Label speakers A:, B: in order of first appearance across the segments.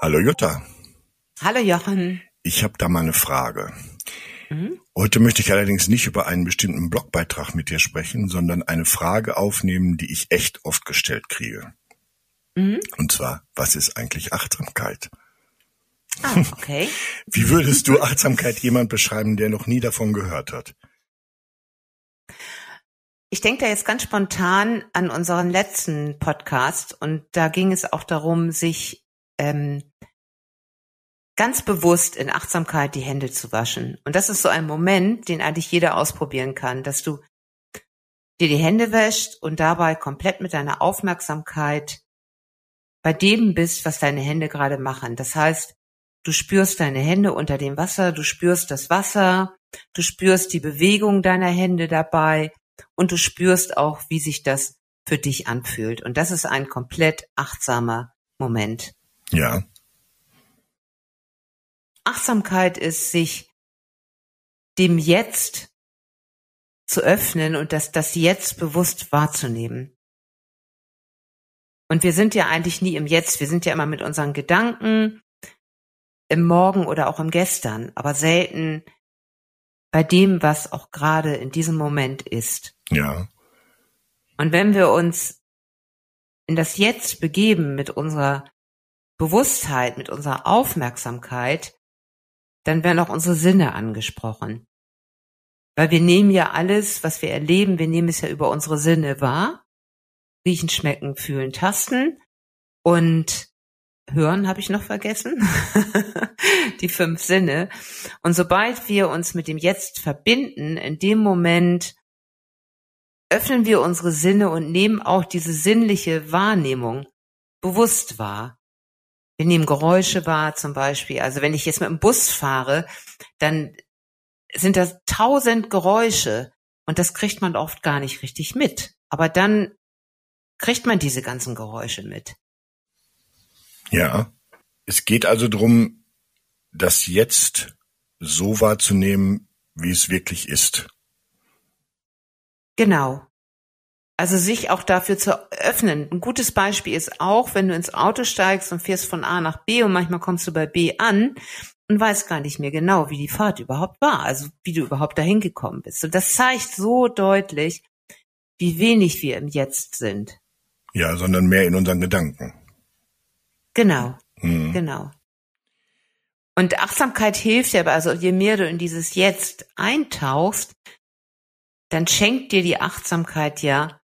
A: Hallo Jutta.
B: Hallo Jochen.
A: Ich habe da mal eine Frage.
B: Mhm.
A: Heute möchte ich allerdings nicht über einen bestimmten Blogbeitrag mit dir sprechen, sondern eine Frage aufnehmen, die ich echt oft gestellt kriege.
B: Mhm.
A: Und zwar, was ist eigentlich Achtsamkeit?
B: Ah, okay.
A: Wie würdest du Achtsamkeit jemand beschreiben, der noch nie davon gehört hat?
B: Ich denke da jetzt ganz spontan an unseren letzten Podcast und da ging es auch darum, sich ähm, ganz bewusst in Achtsamkeit die Hände zu waschen. Und das ist so ein Moment, den eigentlich jeder ausprobieren kann, dass du dir die Hände wäscht und dabei komplett mit deiner Aufmerksamkeit bei dem bist, was deine Hände gerade machen. Das heißt, du spürst deine Hände unter dem Wasser, du spürst das Wasser, du spürst die Bewegung deiner Hände dabei und du spürst auch, wie sich das für dich anfühlt. Und das ist ein komplett achtsamer Moment.
A: Ja.
B: Achtsamkeit ist, sich dem Jetzt zu öffnen und das, das Jetzt bewusst wahrzunehmen. Und wir sind ja eigentlich nie im Jetzt. Wir sind ja immer mit unseren Gedanken im Morgen oder auch im Gestern, aber selten bei dem, was auch gerade in diesem Moment ist.
A: Ja.
B: Und wenn wir uns in das Jetzt begeben mit unserer Bewusstheit, mit unserer Aufmerksamkeit, dann werden auch unsere Sinne angesprochen. Weil wir nehmen ja alles, was wir erleben, wir nehmen es ja über unsere Sinne wahr. Riechen, schmecken, fühlen, tasten. Und hören habe ich noch vergessen. Die fünf Sinne. Und sobald wir uns mit dem Jetzt verbinden, in dem Moment öffnen wir unsere Sinne und nehmen auch diese sinnliche Wahrnehmung bewusst wahr. Wir nehmen Geräusche wahr zum Beispiel. Also wenn ich jetzt mit dem Bus fahre, dann sind das tausend Geräusche und das kriegt man oft gar nicht richtig mit. Aber dann kriegt man diese ganzen Geräusche mit.
A: Ja. Es geht also darum, das Jetzt so wahrzunehmen, wie es wirklich ist.
B: Genau. Also sich auch dafür zu öffnen. Ein gutes Beispiel ist auch, wenn du ins Auto steigst und fährst von A nach B und manchmal kommst du bei B an und weißt gar nicht mehr genau, wie die Fahrt überhaupt war, also wie du überhaupt dahin gekommen bist. Und das zeigt so deutlich, wie wenig wir im Jetzt sind.
A: Ja, sondern mehr in unseren Gedanken.
B: Genau,
A: Hm.
B: genau. Und Achtsamkeit hilft ja, also je mehr du in dieses Jetzt eintauchst, dann schenkt dir die Achtsamkeit ja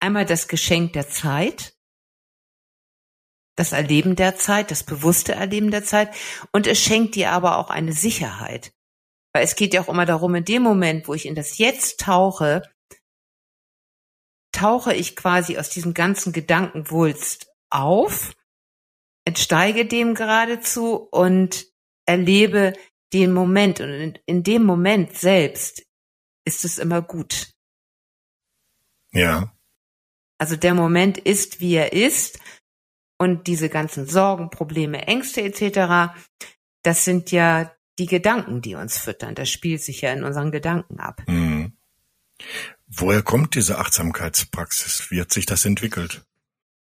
B: einmal das Geschenk der Zeit, das Erleben der Zeit, das bewusste Erleben der Zeit und es schenkt dir aber auch eine Sicherheit. Weil es geht ja auch immer darum, in dem Moment, wo ich in das Jetzt tauche, tauche ich quasi aus diesem ganzen Gedankenwulst auf, entsteige dem geradezu und erlebe den Moment. Und in, in dem Moment selbst ist es immer gut.
A: Ja.
B: Also der Moment ist, wie er ist. Und diese ganzen Sorgen, Probleme, Ängste etc., das sind ja die Gedanken, die uns füttern. Das spielt sich ja in unseren Gedanken ab.
A: Hm. Woher kommt diese Achtsamkeitspraxis? Wie hat sich das entwickelt?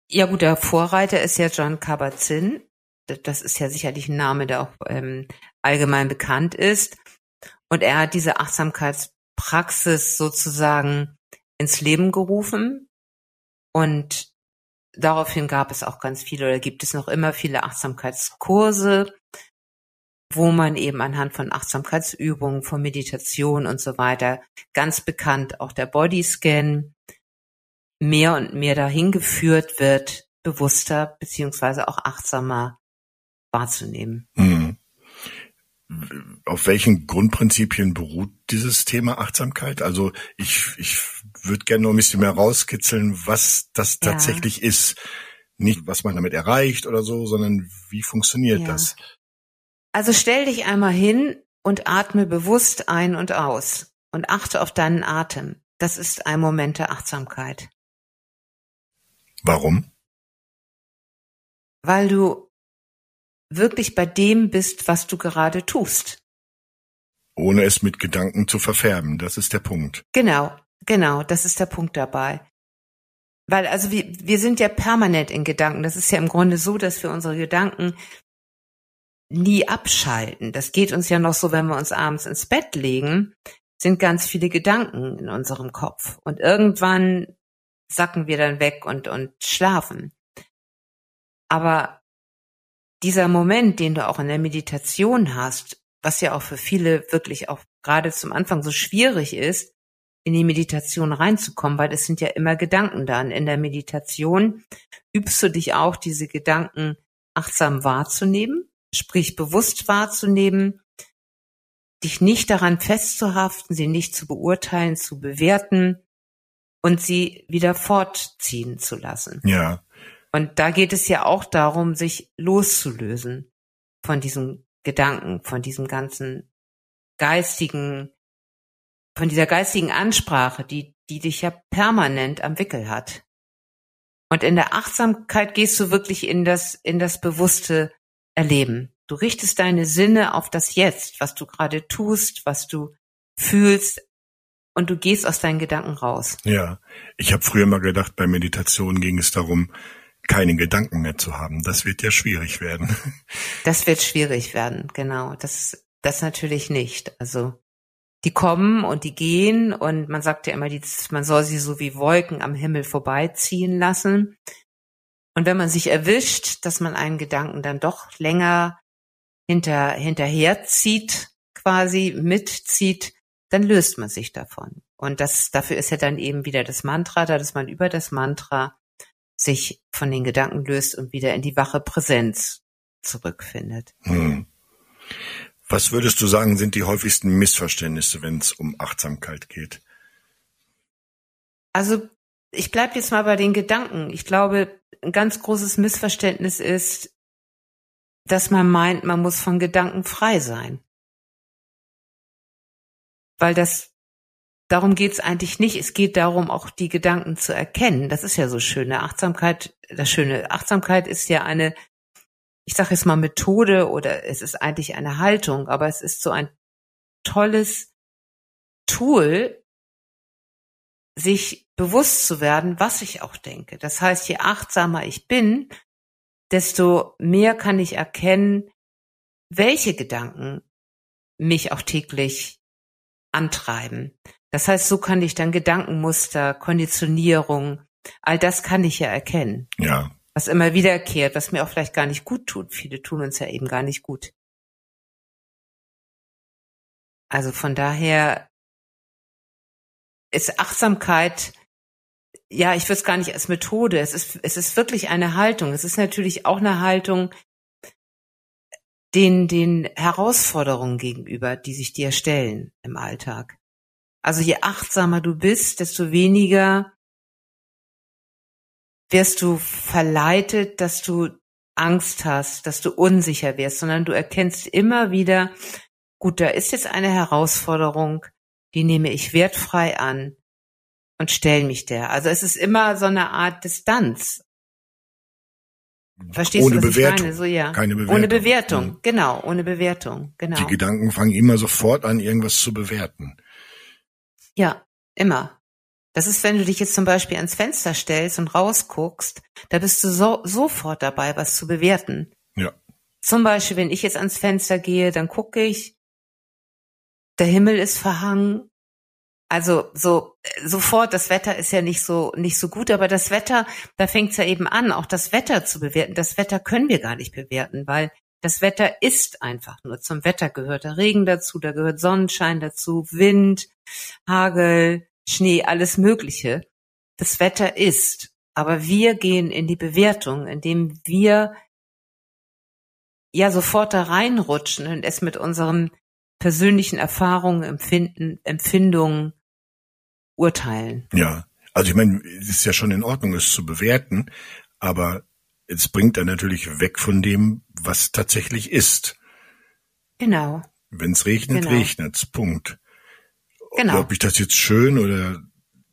B: Ja gut, der Vorreiter ist ja John Kabat-Zinn. Das ist ja sicherlich ein Name, der auch ähm, allgemein bekannt ist. Und er hat diese Achtsamkeitspraxis sozusagen ins Leben gerufen. Und daraufhin gab es auch ganz viele oder gibt es noch immer viele Achtsamkeitskurse, wo man eben anhand von Achtsamkeitsübungen, von Meditation und so weiter, ganz bekannt auch der Bodyscan, mehr und mehr dahin geführt wird, bewusster beziehungsweise auch achtsamer wahrzunehmen.
A: Hm. Auf welchen Grundprinzipien beruht dieses Thema Achtsamkeit? Also ich, ich würde gerne noch ein bisschen mehr rauskitzeln, was das
B: Ja.
A: tatsächlich ist. Nicht, was man damit erreicht oder so, sondern wie funktioniert
B: Ja.
A: das?
B: Also stell dich einmal hin und atme bewusst ein und aus und achte auf deinen Atem. Das ist ein Moment der Achtsamkeit,
A: Warum?
B: weil du wirklich bei dem bist, was du gerade tust.
A: Ohne es mit Gedanken zu verfärben. Das ist der Punkt.
B: Genau, genau, das ist der Punkt dabei. Weil also wir, wir sind ja permanent in Gedanken. Das ist ja im Grunde so, dass wir unsere Gedanken nie abschalten. Das geht uns ja noch so, wenn wir uns abends ins Bett legen, sind ganz viele Gedanken in unserem Kopf. Und irgendwann sacken wir dann weg und, und schlafen. Aber dieser Moment, den du auch in der Meditation hast, was ja auch für viele wirklich auch gerade zum Anfang so schwierig ist, in die Meditation reinzukommen, weil es sind ja immer Gedanken da. Und in der Meditation übst du dich auch, diese Gedanken achtsam wahrzunehmen, sprich bewusst wahrzunehmen, dich nicht daran festzuhaften, sie nicht zu beurteilen, zu bewerten und sie wieder fortziehen zu lassen.
A: Ja.
B: Und da geht es ja auch darum, sich loszulösen von diesen Gedanken, von diesem ganzen geistigen, von dieser geistigen Ansprache, die, die dich ja permanent am Wickel hat. Und in der Achtsamkeit gehst du wirklich in das, in das bewusste Erleben. Du richtest deine Sinne auf das Jetzt, was du gerade tust, was du fühlst, und du gehst aus deinen Gedanken raus.
A: Ja, ich habe früher mal gedacht, bei Meditation ging es darum, keine Gedanken mehr zu haben. Das wird ja schwierig werden.
B: Das wird schwierig werden, genau. Das, das natürlich nicht. Also die kommen und die gehen und man sagt ja immer, die, man soll sie so wie Wolken am Himmel vorbeiziehen lassen. Und wenn man sich erwischt, dass man einen Gedanken dann doch länger hinter, hinterherzieht, quasi mitzieht, dann löst man sich davon. Und das, dafür ist ja dann eben wieder das Mantra, da dass man über das Mantra sich von den Gedanken löst und wieder in die wache Präsenz zurückfindet. Hm.
A: Was würdest du sagen, sind die häufigsten Missverständnisse, wenn es um Achtsamkeit geht?
B: Also ich bleibe jetzt mal bei den Gedanken. Ich glaube, ein ganz großes Missverständnis ist, dass man meint, man muss von Gedanken frei sein. Weil das darum geht's eigentlich nicht. Es geht darum, auch die Gedanken zu erkennen. Das ist ja so schöne Achtsamkeit. Das schöne Achtsamkeit ist ja eine ich sage jetzt mal Methode oder es ist eigentlich eine Haltung, aber es ist so ein tolles Tool, sich bewusst zu werden, was ich auch denke. Das heißt, je achtsamer ich bin, desto mehr kann ich erkennen, welche Gedanken mich auch täglich antreiben. Das heißt, so kann ich dann Gedankenmuster, Konditionierung, all das kann ich ja erkennen.
A: Ja
B: was immer wiederkehrt, was mir auch vielleicht gar nicht gut tut. Viele tun uns ja eben gar nicht gut. Also von daher ist Achtsamkeit, ja, ich würde es gar nicht als Methode, es ist, es ist wirklich eine Haltung. Es ist natürlich auch eine Haltung den, den Herausforderungen gegenüber, die sich dir stellen im Alltag. Also je achtsamer du bist, desto weniger wirst du verleitet, dass du Angst hast, dass du unsicher wirst, sondern du erkennst immer wieder, gut, da ist jetzt eine Herausforderung, die nehme ich wertfrei an und stelle mich der. Also es ist immer so eine Art Distanz. Verstehst
A: ohne
B: du, was
A: Bewertung.
B: ich meine? So, ja.
A: Keine Bewertung.
B: Ohne Bewertung, mhm. genau, ohne Bewertung, genau.
A: Die Gedanken fangen immer sofort an, irgendwas zu bewerten.
B: Ja, immer. Das ist, wenn du dich jetzt zum Beispiel ans Fenster stellst und rausguckst, da bist du so, sofort dabei, was zu bewerten.
A: Ja.
B: Zum Beispiel, wenn ich jetzt ans Fenster gehe, dann gucke ich, der Himmel ist verhangen. Also so sofort, das Wetter ist ja nicht so nicht so gut, aber das Wetter, da fängt's ja eben an, auch das Wetter zu bewerten. Das Wetter können wir gar nicht bewerten, weil das Wetter ist einfach nur. Zum Wetter gehört der Regen dazu, da gehört Sonnenschein dazu, Wind, Hagel, Schnee, alles Mögliche. Das Wetter ist. Aber wir gehen in die Bewertung, indem wir ja sofort da reinrutschen und es mit unseren persönlichen Erfahrungen, Empfinden, Empfindungen urteilen.
A: Ja, also ich meine, es ist ja schon in Ordnung, es zu bewerten, aber es bringt dann natürlich weg von dem, was tatsächlich ist.
B: Genau.
A: Wenn es regnet, genau. regnet's. Punkt.
B: Genau.
A: Ob ich das jetzt schön oder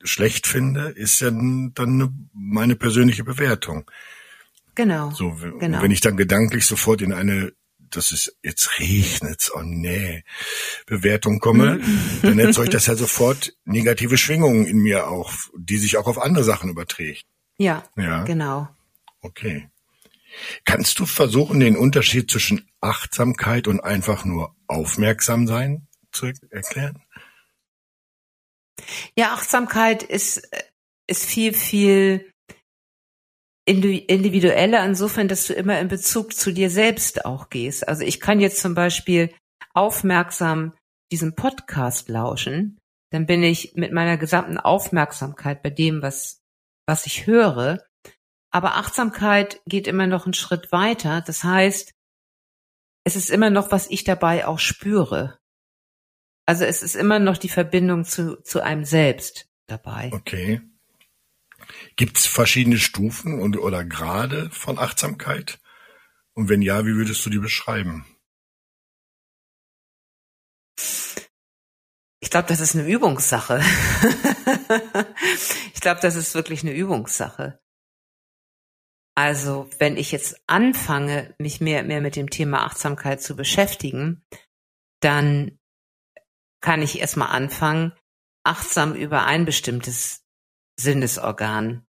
A: schlecht finde, ist ja dann meine persönliche Bewertung.
B: Genau.
A: So,
B: genau.
A: wenn ich dann gedanklich sofort in eine, das ist, jetzt regnet's, oh nee, Bewertung komme, dann erzeugt das ja sofort negative Schwingungen in mir auch, die sich auch auf andere Sachen überträgt.
B: Ja, ja. genau.
A: Okay. Kannst du versuchen, den Unterschied zwischen Achtsamkeit und einfach nur aufmerksam sein zu erklären?
B: Ja, Achtsamkeit ist, ist viel, viel individueller insofern, dass du immer in Bezug zu dir selbst auch gehst. Also ich kann jetzt zum Beispiel aufmerksam diesen Podcast lauschen, dann bin ich mit meiner gesamten Aufmerksamkeit bei dem, was, was ich höre. Aber Achtsamkeit geht immer noch einen Schritt weiter. Das heißt, es ist immer noch, was ich dabei auch spüre. Also es ist immer noch die Verbindung zu, zu einem selbst dabei.
A: Okay. Gibt es verschiedene Stufen und oder Grade von Achtsamkeit? Und wenn ja, wie würdest du die beschreiben?
B: Ich glaube, das ist eine Übungssache. ich glaube, das ist wirklich eine Übungssache. Also, wenn ich jetzt anfange, mich mehr, mehr mit dem Thema Achtsamkeit zu beschäftigen, dann kann ich erstmal anfangen, achtsam über ein bestimmtes Sinnesorgan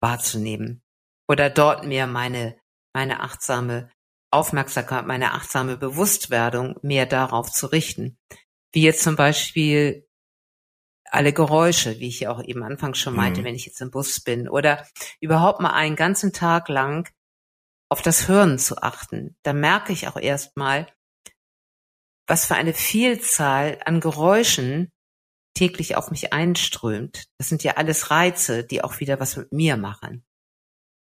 B: wahrzunehmen oder dort mehr meine, meine achtsame Aufmerksamkeit, meine achtsame Bewusstwerdung mehr darauf zu richten. Wie jetzt zum Beispiel alle Geräusche, wie ich ja auch eben anfangs schon meinte, mhm. wenn ich jetzt im Bus bin oder überhaupt mal einen ganzen Tag lang auf das Hören zu achten. Da merke ich auch erstmal, was für eine Vielzahl an Geräuschen täglich auf mich einströmt. Das sind ja alles Reize, die auch wieder was mit mir machen.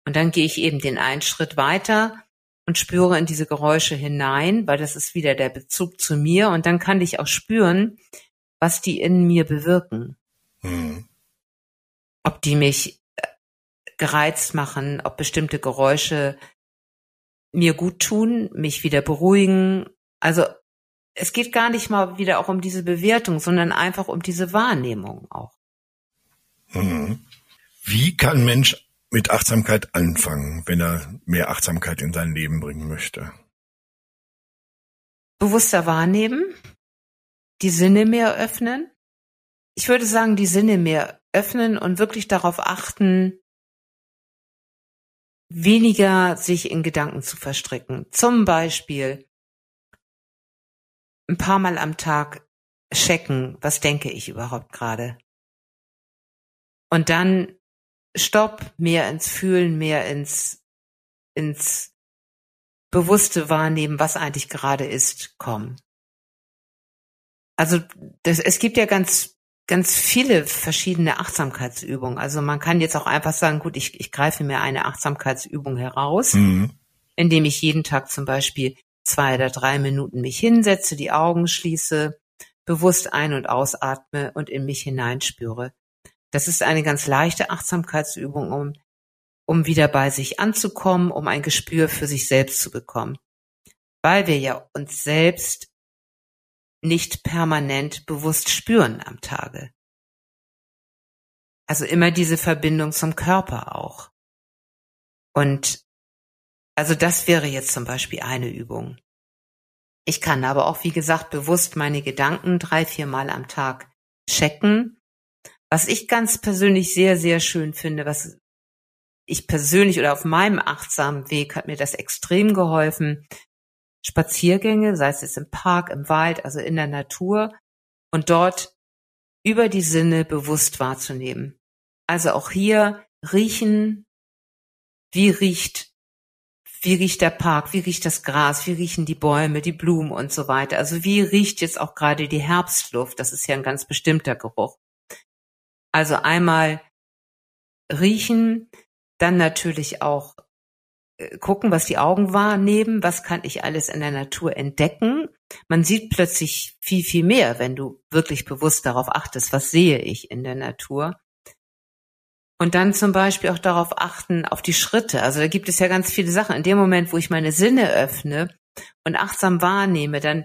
B: Und dann gehe ich eben den einen Schritt weiter und spüre in diese Geräusche hinein, weil das ist wieder der Bezug zu mir. Und dann kann ich auch spüren, was die in mir bewirken. Mhm. Ob die mich äh, gereizt machen, ob bestimmte Geräusche mir gut tun, mich wieder beruhigen. Also es geht gar nicht mal wieder auch um diese Bewertung, sondern einfach um diese Wahrnehmung auch.
A: Mhm. Wie kann Mensch mit Achtsamkeit anfangen, wenn er mehr Achtsamkeit in sein Leben bringen möchte?
B: Bewusster wahrnehmen, die Sinne mehr öffnen. Ich würde sagen, die Sinne mehr öffnen und wirklich darauf achten, weniger sich in Gedanken zu verstricken. Zum Beispiel ein paar Mal am Tag checken, was denke ich überhaupt gerade. Und dann Stopp, mehr ins Fühlen, mehr ins, ins bewusste Wahrnehmen, was eigentlich gerade ist, kommen. Also das, es gibt ja ganz ganz viele verschiedene Achtsamkeitsübungen. Also man kann jetzt auch einfach sagen, gut, ich, ich greife mir eine Achtsamkeitsübung heraus, mhm. indem ich jeden Tag zum Beispiel zwei oder drei Minuten mich hinsetze, die Augen schließe, bewusst ein- und ausatme und in mich hineinspüre. Das ist eine ganz leichte Achtsamkeitsübung, um, um wieder bei sich anzukommen, um ein Gespür für sich selbst zu bekommen. Weil wir ja uns selbst nicht permanent bewusst spüren am Tage. Also immer diese Verbindung zum Körper auch. Und also das wäre jetzt zum Beispiel eine Übung. Ich kann aber auch, wie gesagt, bewusst meine Gedanken drei, vier Mal am Tag checken. Was ich ganz persönlich sehr, sehr schön finde, was ich persönlich oder auf meinem achtsamen Weg hat mir das extrem geholfen. Spaziergänge, sei es jetzt im Park, im Wald, also in der Natur und dort über die Sinne bewusst wahrzunehmen. Also auch hier riechen, wie riecht wie riecht der Park, wie riecht das Gras, wie riechen die Bäume, die Blumen und so weiter. Also wie riecht jetzt auch gerade die Herbstluft, das ist ja ein ganz bestimmter Geruch. Also einmal riechen, dann natürlich auch gucken, was die Augen wahrnehmen, was kann ich alles in der Natur entdecken. Man sieht plötzlich viel, viel mehr, wenn du wirklich bewusst darauf achtest, was sehe ich in der Natur. Und dann zum Beispiel auch darauf achten, auf die Schritte. Also da gibt es ja ganz viele Sachen. In dem Moment, wo ich meine Sinne öffne und achtsam wahrnehme, dann,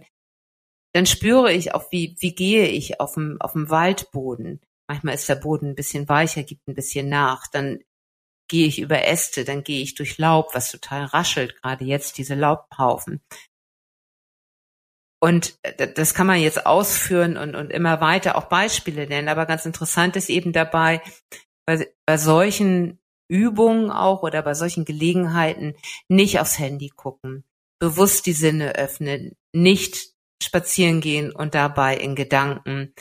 B: dann spüre ich auch, wie, wie gehe ich auf dem, auf dem Waldboden. Manchmal ist der Boden ein bisschen weicher, gibt ein bisschen nach. Dann gehe ich über Äste, dann gehe ich durch Laub, was total raschelt, gerade jetzt diese Laubhaufen. Und das kann man jetzt ausführen und, und immer weiter auch Beispiele nennen. Aber ganz interessant ist eben dabei, bei, bei solchen Übungen auch oder bei solchen Gelegenheiten nicht aufs Handy gucken, bewusst die Sinne öffnen, nicht spazieren gehen und dabei in Gedanken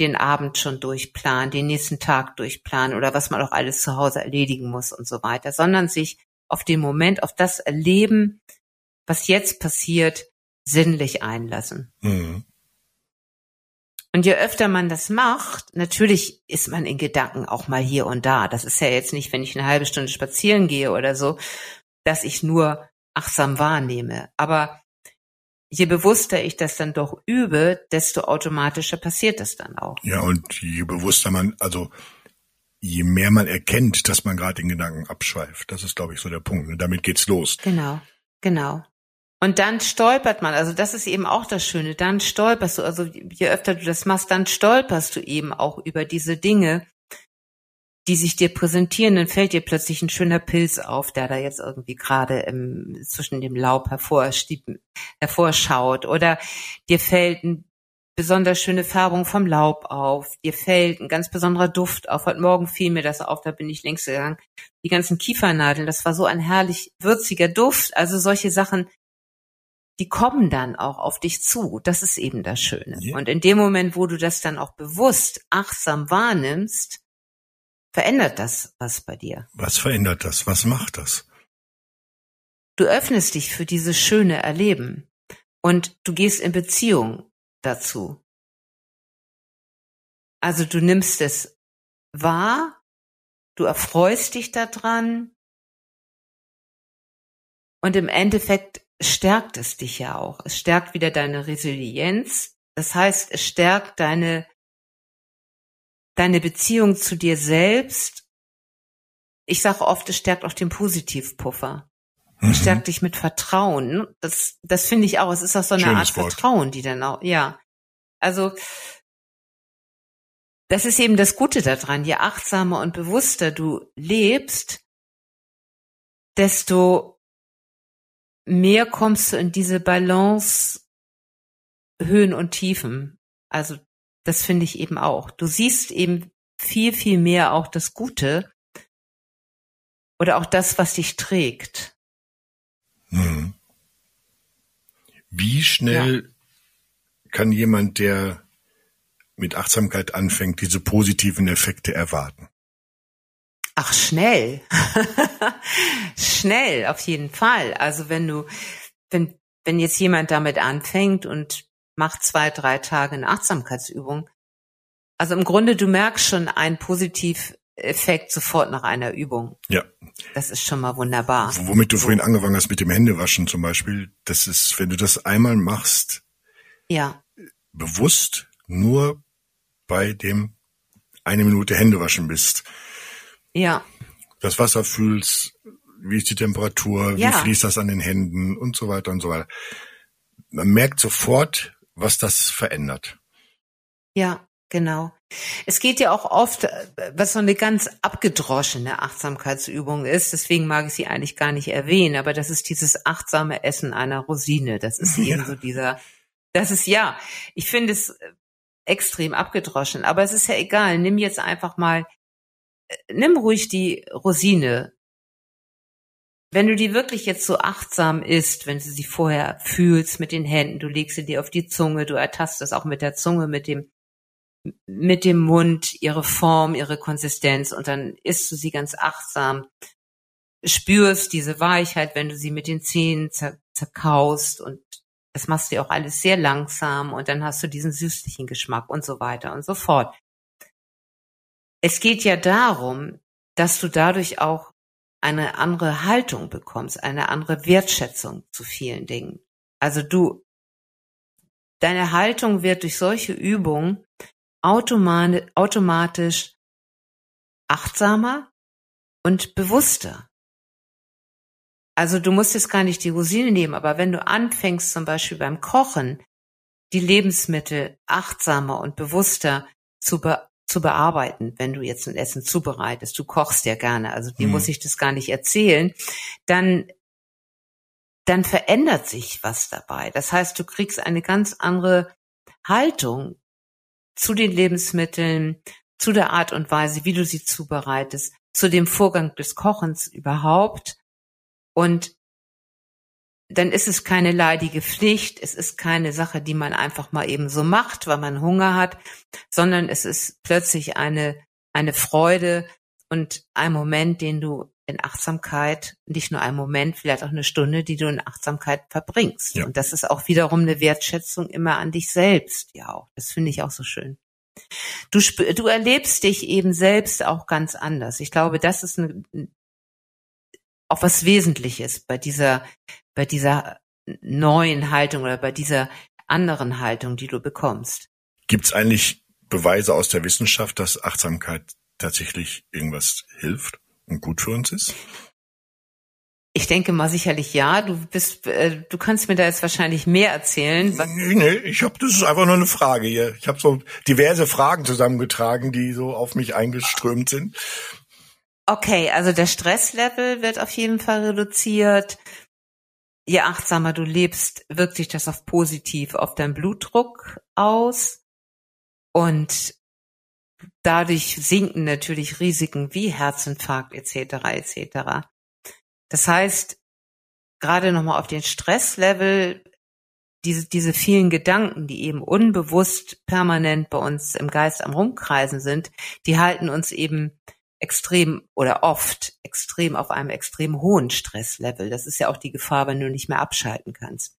B: den Abend schon durchplanen, den nächsten Tag durchplanen oder was man auch alles zu Hause erledigen muss und so weiter, sondern sich auf den Moment, auf das Erleben, was jetzt passiert, sinnlich einlassen. Mhm. Und je öfter man das macht, natürlich ist man in Gedanken auch mal hier und da. Das ist ja jetzt nicht, wenn ich eine halbe Stunde spazieren gehe oder so, dass ich nur achtsam wahrnehme. Aber je bewusster ich das dann doch übe, desto automatischer passiert das dann auch.
A: Ja, und je bewusster man, also je mehr man erkennt, dass man gerade in Gedanken abschweift, das ist, glaube ich, so der Punkt. Und ne? damit geht's los.
B: Genau, genau. Und dann stolpert man, also das ist eben auch das Schöne, dann stolperst du, also je öfter du das machst, dann stolperst du eben auch über diese Dinge, die sich dir präsentieren, dann fällt dir plötzlich ein schöner Pilz auf, der da jetzt irgendwie gerade im, zwischen dem Laub hervorschaut. Oder dir fällt eine besonders schöne Färbung vom Laub auf. Dir fällt ein ganz besonderer Duft auf. Heute Morgen fiel mir das auf, da bin ich längst gegangen. Die ganzen Kiefernadeln, das war so ein herrlich würziger Duft. Also solche Sachen, die kommen dann auch auf dich zu. Das ist eben das Schöne. Ja. Und in dem Moment, wo du das dann auch bewusst, achtsam wahrnimmst, verändert das was bei dir.
A: Was verändert das? Was macht das?
B: Du öffnest dich für dieses schöne Erleben und du gehst in Beziehung dazu. Also du nimmst es wahr, du erfreust dich daran und im Endeffekt stärkt es dich ja auch. Es stärkt wieder deine Resilienz. Das heißt, es stärkt deine, deine Beziehung zu dir selbst. Ich sage oft, es stärkt auch den Positivpuffer. Mhm. Es stärkt dich mit Vertrauen. Das, das finde ich auch. Es ist auch so eine Schönes Art Wort. Vertrauen, die dann auch, ja. Also, das ist eben das Gute daran. Je achtsamer und bewusster du lebst, desto mehr kommst du in diese Balance Höhen und Tiefen. Also das finde ich eben auch. Du siehst eben viel, viel mehr auch das Gute oder auch das, was dich trägt. Hm.
A: Wie schnell ja. kann jemand, der mit Achtsamkeit anfängt, diese positiven Effekte erwarten?
B: Ach, schnell. schnell, auf jeden Fall. Also wenn du, wenn, wenn jetzt jemand damit anfängt und macht zwei, drei Tage eine Achtsamkeitsübung, also im Grunde, du merkst schon einen Positiveffekt sofort nach einer Übung.
A: Ja.
B: Das ist schon mal wunderbar.
A: Womit du so. vorhin angefangen hast mit dem Händewaschen zum Beispiel, das ist, wenn du das einmal machst,
B: ja.
A: bewusst nur bei dem eine Minute Händewaschen bist,
B: ja.
A: Das Wasser fühlst, wie ist die Temperatur, ja. wie fließt das an den Händen und so weiter und so weiter. Man merkt sofort, was das verändert.
B: Ja, genau. Es geht ja auch oft, was so eine ganz abgedroschene Achtsamkeitsübung ist, deswegen mag ich sie eigentlich gar nicht erwähnen, aber das ist dieses achtsame Essen einer Rosine. Das ist ja. eben so dieser, das ist ja, ich finde es extrem abgedroschen, aber es ist ja egal. Nimm jetzt einfach mal nimm ruhig die Rosine. Wenn du die wirklich jetzt so achtsam isst, wenn du sie vorher fühlst mit den Händen, du legst sie dir auf die Zunge, du ertastest auch mit der Zunge, mit dem, mit dem Mund ihre Form, ihre Konsistenz und dann isst du sie ganz achtsam, spürst diese Weichheit, wenn du sie mit den Zähnen zer zerkaust und das machst du auch alles sehr langsam und dann hast du diesen süßlichen Geschmack und so weiter und so fort. Es geht ja darum, dass du dadurch auch eine andere Haltung bekommst, eine andere Wertschätzung zu vielen Dingen. Also du, deine Haltung wird durch solche Übungen automatisch achtsamer und bewusster. Also du musst jetzt gar nicht die Rosine nehmen, aber wenn du anfängst, zum Beispiel beim Kochen, die Lebensmittel achtsamer und bewusster zu, be zu bearbeiten, wenn du jetzt ein Essen zubereitest. Du kochst ja gerne, also dir hm. muss ich das gar nicht erzählen. Dann dann verändert sich was dabei. Das heißt, du kriegst eine ganz andere Haltung zu den Lebensmitteln, zu der Art und Weise, wie du sie zubereitest. zu dem Vorgang des Kochens überhaupt. Und dann ist es keine leidige Pflicht, es ist keine Sache, die man einfach mal eben so macht, weil man Hunger hat, sondern es ist plötzlich eine, eine Freude und ein Moment, den du in Achtsamkeit, nicht nur ein Moment, vielleicht auch eine Stunde, die du in Achtsamkeit verbringst. Ja. Und das ist auch wiederum eine Wertschätzung immer an dich selbst, ja auch. Das finde ich auch so schön. Du, du erlebst dich eben selbst auch ganz anders. Ich glaube, das ist eine, auch was Wesentliches bei dieser, bei dieser neuen Haltung oder bei dieser anderen Haltung, die du bekommst.
A: Gibt es eigentlich Beweise aus der Wissenschaft, dass Achtsamkeit tatsächlich irgendwas hilft und gut für uns ist?
B: Ich denke mal sicherlich ja. Du bist, äh, du kannst mir da jetzt wahrscheinlich mehr erzählen.
A: Nee, nee, ich habe, das ist einfach nur eine Frage hier. Ich habe so diverse Fragen zusammengetragen, die so auf mich eingeströmt sind.
B: Okay, also der Stresslevel wird auf jeden Fall reduziert. Je achtsamer du lebst, wirkt sich das auf positiv auf deinen Blutdruck aus. Und dadurch sinken natürlich Risiken wie Herzinfarkt etc. etc. Das heißt, gerade nochmal auf den Stresslevel, diese, diese vielen Gedanken, die eben unbewusst permanent bei uns im Geist am Rumkreisen sind, die halten uns eben extrem oder oft extrem auf einem extrem hohen Stresslevel. Das ist ja auch die Gefahr, wenn du nicht mehr abschalten kannst.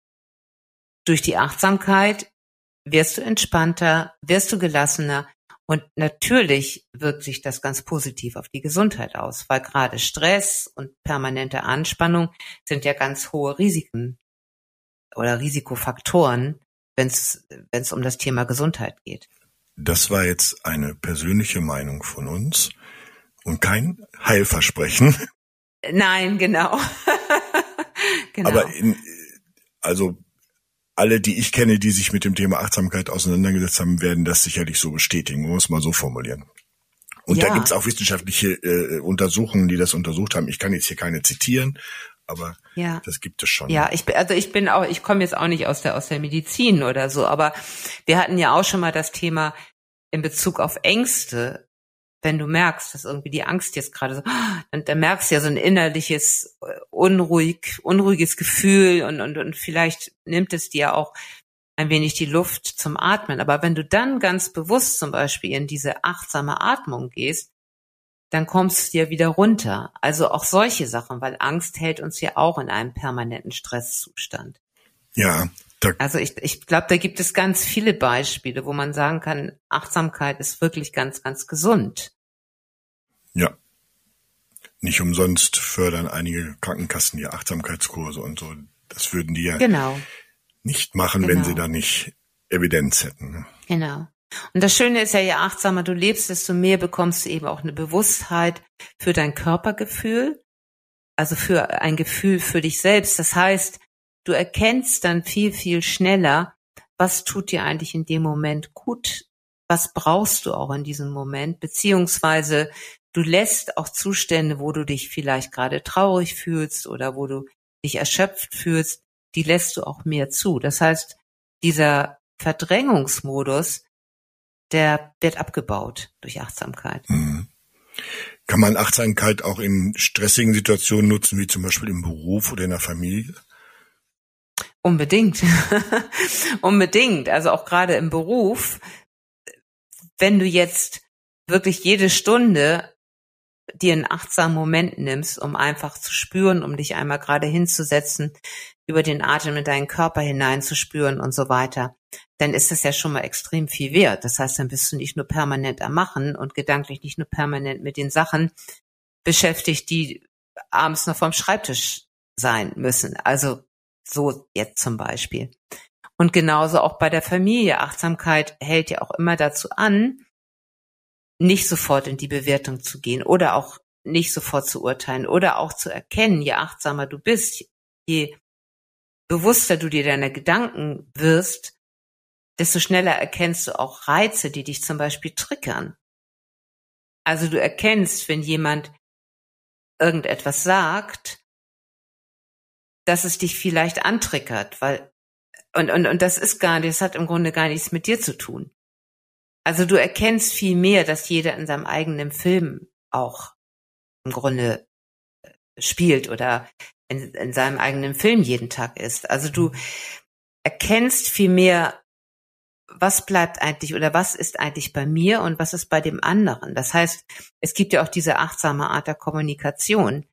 B: Durch die Achtsamkeit wirst du entspannter, wirst du gelassener, und natürlich wirkt sich das ganz positiv auf die Gesundheit aus, weil gerade Stress und permanente Anspannung sind ja ganz hohe Risiken oder Risikofaktoren, wenn es um das Thema Gesundheit geht.
A: Das war jetzt eine persönliche Meinung von uns und kein Heilversprechen.
B: Nein, genau.
A: genau. Aber in, also alle, die ich kenne, die sich mit dem Thema Achtsamkeit auseinandergesetzt haben, werden das sicherlich so bestätigen, muss man so formulieren. Und ja. da gibt es auch wissenschaftliche äh, Untersuchungen, die das untersucht haben. Ich kann jetzt hier keine zitieren, aber ja. das gibt es schon.
B: Ja, ich also ich bin auch, ich komme jetzt auch nicht aus der aus der Medizin oder so, aber wir hatten ja auch schon mal das Thema in Bezug auf Ängste wenn du merkst, dass irgendwie die Angst jetzt gerade so, dann, dann merkst du ja so ein innerliches äh, unruhig, unruhiges Gefühl und, und, und vielleicht nimmt es dir auch ein wenig die Luft zum Atmen. Aber wenn du dann ganz bewusst zum Beispiel in diese achtsame Atmung gehst, dann kommst du dir wieder runter. Also auch solche Sachen, weil Angst hält uns ja auch in einem permanenten Stresszustand.
A: Ja.
B: Da also ich, ich glaube, da gibt es ganz viele Beispiele, wo man sagen kann, Achtsamkeit ist wirklich ganz, ganz gesund.
A: Ja. Nicht umsonst fördern einige Krankenkassen die Achtsamkeitskurse und so. Das würden die ja genau. nicht machen, genau. wenn sie da nicht Evidenz hätten. Ne?
B: Genau. Und das Schöne ist ja, je achtsamer du lebst, desto mehr bekommst du eben auch eine Bewusstheit für dein Körpergefühl, also für ein Gefühl für dich selbst. Das heißt, du erkennst dann viel, viel schneller, was tut dir eigentlich in dem Moment gut, was brauchst du auch in diesem Moment, beziehungsweise du lässt auch Zustände, wo du dich vielleicht gerade traurig fühlst oder wo du dich erschöpft fühlst, die lässt du auch mehr zu. Das heißt, dieser Verdrängungsmodus, der wird abgebaut durch Achtsamkeit. Mhm.
A: Kann man Achtsamkeit auch in stressigen Situationen nutzen, wie zum Beispiel im Beruf oder in der Familie?
B: Unbedingt. Unbedingt. Also auch gerade im Beruf, wenn du jetzt wirklich jede Stunde dir einen achtsamen Moment nimmst, um einfach zu spüren, um dich einmal gerade hinzusetzen, über den Atem in deinen Körper hineinzuspüren und so weiter, dann ist das ja schon mal extrem viel wert. Das heißt, dann bist du nicht nur permanent am Machen und gedanklich nicht nur permanent mit den Sachen beschäftigt, die abends noch vom Schreibtisch sein müssen. Also so jetzt zum Beispiel. Und genauso auch bei der Familie. Achtsamkeit hält ja auch immer dazu an, nicht sofort in die Bewertung zu gehen oder auch nicht sofort zu urteilen oder auch zu erkennen, je achtsamer du bist, je bewusster du dir deiner Gedanken wirst, desto schneller erkennst du auch Reize, die dich zum Beispiel triggern. Also du erkennst, wenn jemand irgendetwas sagt, dass es dich vielleicht antriggert, weil und, und, und das ist gar nicht, das hat im Grunde gar nichts mit dir zu tun. Also du erkennst viel mehr, dass jeder in seinem eigenen Film auch im Grunde äh, spielt oder in, in seinem eigenen Film jeden Tag ist. Also du erkennst viel mehr, was bleibt eigentlich oder was ist eigentlich bei mir und was ist bei dem anderen. Das heißt, es gibt ja auch diese achtsame Art der Kommunikation.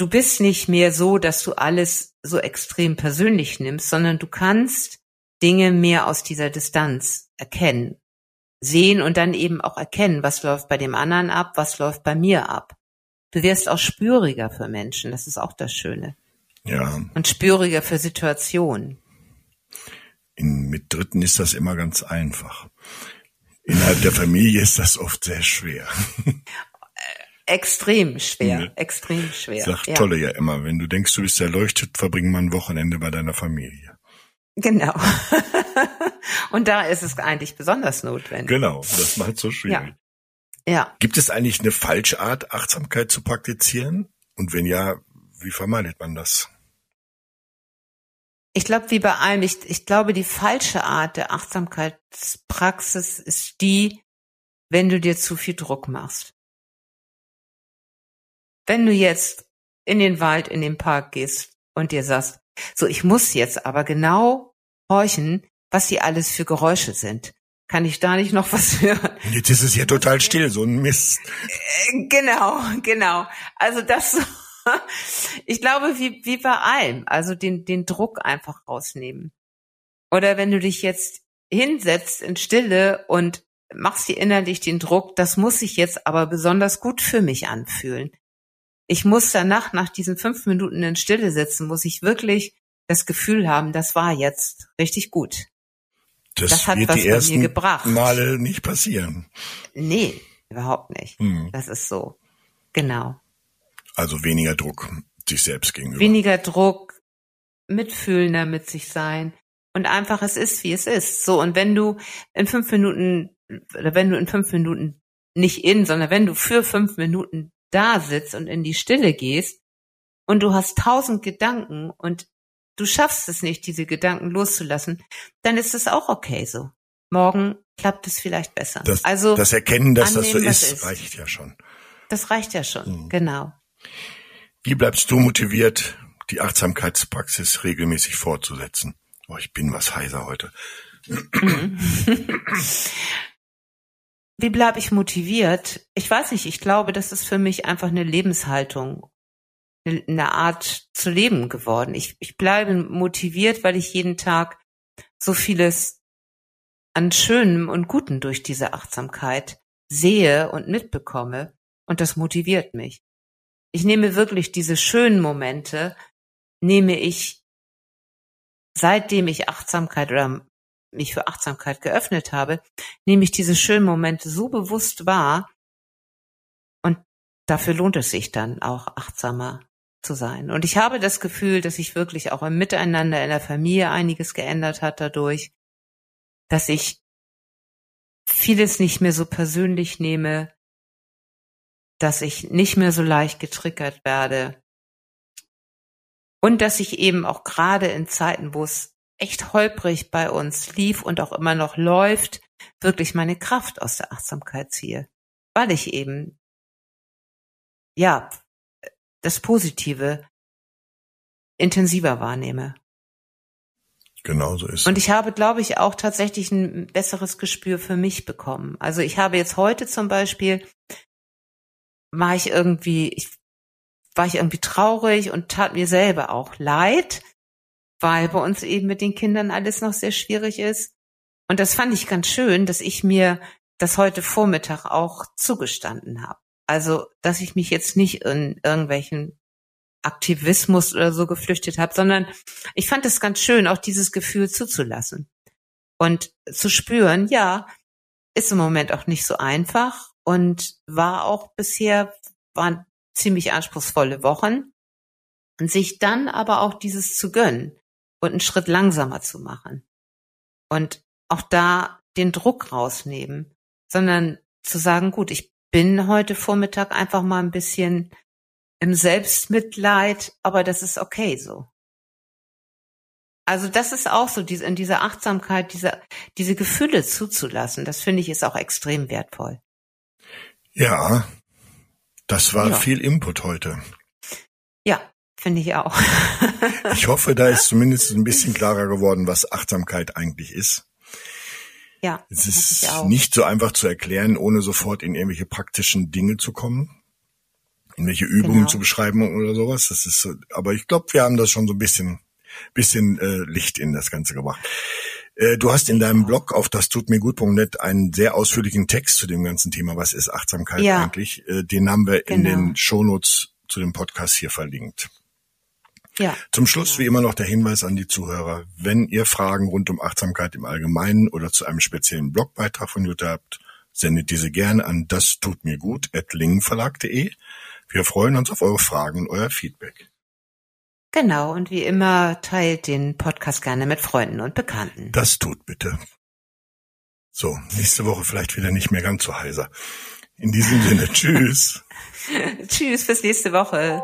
B: Du bist nicht mehr so, dass du alles so extrem persönlich nimmst, sondern du kannst Dinge mehr aus dieser Distanz erkennen, sehen und dann eben auch erkennen, was läuft bei dem anderen ab, was läuft bei mir ab. Du wirst auch spüriger für Menschen, das ist auch das Schöne.
A: Ja.
B: Und spüriger für Situationen.
A: In, mit Dritten ist das immer ganz einfach. Innerhalb der Familie ist das oft sehr schwer.
B: Extrem schwer, ja. extrem schwer.
A: Sagt ja. Tolle ja immer, wenn du denkst, du bist erleuchtet, verbring mal ein Wochenende bei deiner Familie.
B: Genau. Und da ist es eigentlich besonders notwendig.
A: Genau, das macht so schwierig. Ja. ja. Gibt es eigentlich eine falsche Art, Achtsamkeit zu praktizieren? Und wenn ja, wie vermeidet man das?
B: Ich glaube, wie bei allem, ich, ich glaube, die falsche Art der Achtsamkeitspraxis ist die, wenn du dir zu viel Druck machst. Wenn du jetzt in den Wald, in den Park gehst und dir sagst, so, ich muss jetzt aber genau horchen, was hier alles für Geräusche sind. Kann ich da nicht noch was hören?
A: Jetzt ist es ja total still, so ein Mist.
B: Äh, genau, genau. Also das, ich glaube, wie, wie bei allem, also den, den Druck einfach rausnehmen. Oder wenn du dich jetzt hinsetzt in Stille und machst dir innerlich den Druck, das muss sich jetzt aber besonders gut für mich anfühlen. Ich muss danach, nach diesen fünf Minuten in Stille sitzen, muss ich wirklich das Gefühl haben, das war jetzt richtig gut.
A: Das, das hat wird was die ersten mir gebracht. Male nicht passieren.
B: Nee, überhaupt nicht. Hm. Das ist so. Genau.
A: Also weniger Druck sich selbst gegenüber.
B: Weniger Druck, mitfühlender mit sich sein und einfach es ist, wie es ist. So, und wenn du in fünf Minuten, oder wenn du in fünf Minuten nicht in, sondern wenn du für fünf Minuten da sitzt und in die Stille gehst und du hast tausend Gedanken und du schaffst es nicht, diese Gedanken loszulassen, dann ist es auch okay so. Morgen klappt es vielleicht besser.
A: Das, also das Erkennen, dass annehmen, das so ist, ist, reicht ja schon.
B: Das reicht ja schon, mhm. genau.
A: Wie bleibst du motiviert, die Achtsamkeitspraxis regelmäßig fortzusetzen? Oh, ich bin was heiser heute.
B: Wie bleibe ich motiviert? Ich weiß nicht, ich glaube, das ist für mich einfach eine Lebenshaltung eine Art zu leben geworden. Ich, ich bleibe motiviert, weil ich jeden Tag so vieles an Schönem und Guten durch diese Achtsamkeit sehe und mitbekomme. Und das motiviert mich. Ich nehme wirklich diese schönen Momente, nehme ich, seitdem ich Achtsamkeit oder mich für Achtsamkeit geöffnet habe, nehme ich diese schönen Momente so bewusst wahr. Und dafür lohnt es sich dann auch achtsamer zu sein. Und ich habe das Gefühl, dass sich wirklich auch im Miteinander in der Familie einiges geändert hat dadurch, dass ich vieles nicht mehr so persönlich nehme, dass ich nicht mehr so leicht getriggert werde und dass ich eben auch gerade in Zeiten, wo es echt holprig bei uns lief und auch immer noch läuft, wirklich meine Kraft aus der Achtsamkeit ziehe, weil ich eben ja das Positive intensiver wahrnehme.
A: Genau so ist.
B: Und ich habe, glaube ich, auch tatsächlich ein besseres Gespür für mich bekommen. Also ich habe jetzt heute zum Beispiel, war ich irgendwie, ich, war ich irgendwie traurig und tat mir selber auch leid, weil bei uns eben mit den Kindern alles noch sehr schwierig ist. Und das fand ich ganz schön, dass ich mir das heute Vormittag auch zugestanden habe. Also, dass ich mich jetzt nicht in irgendwelchen Aktivismus oder so geflüchtet habe, sondern ich fand es ganz schön, auch dieses Gefühl zuzulassen und zu spüren, ja, ist im Moment auch nicht so einfach und war auch bisher, waren ziemlich anspruchsvolle Wochen und sich dann aber auch dieses zu gönnen und einen Schritt langsamer zu machen und auch da den Druck rausnehmen, sondern zu sagen, gut, ich bin heute Vormittag einfach mal ein bisschen im Selbstmitleid, aber das ist okay so. Also das ist auch so, diese, in dieser Achtsamkeit, diese, diese Gefühle zuzulassen, das finde ich ist auch extrem wertvoll.
A: Ja, Das war ja. viel Input heute.
B: Finde ich auch.
A: ich hoffe, da ist zumindest ein bisschen klarer geworden, was Achtsamkeit eigentlich ist.
B: Ja.
A: Es ist nicht so einfach zu erklären, ohne sofort in irgendwelche praktischen Dinge zu kommen. In welche Übungen genau. zu beschreiben oder sowas. Das ist so, aber ich glaube, wir haben das schon so ein bisschen, bisschen äh, Licht in das Ganze gebracht. Äh, du hast in deinem Blog auf das tut mir gut.net einen sehr ausführlichen Text zu dem ganzen Thema. Was ist Achtsamkeit ja. eigentlich? Äh, den haben wir genau. in den Shownotes zu dem Podcast hier verlinkt. Ja. Zum Schluss wie immer noch der Hinweis an die Zuhörer. Wenn ihr Fragen rund um Achtsamkeit im Allgemeinen oder zu einem speziellen Blogbeitrag von Jutta habt, sendet diese gerne an das tut mir gut at lingenverlag.de. Wir freuen uns auf eure Fragen und euer Feedback.
B: Genau, und wie immer teilt den Podcast gerne mit Freunden und Bekannten.
A: Das tut bitte. So, nächste Woche vielleicht wieder nicht mehr ganz so heiser. In diesem Sinne, tschüss.
B: tschüss, bis nächste Woche.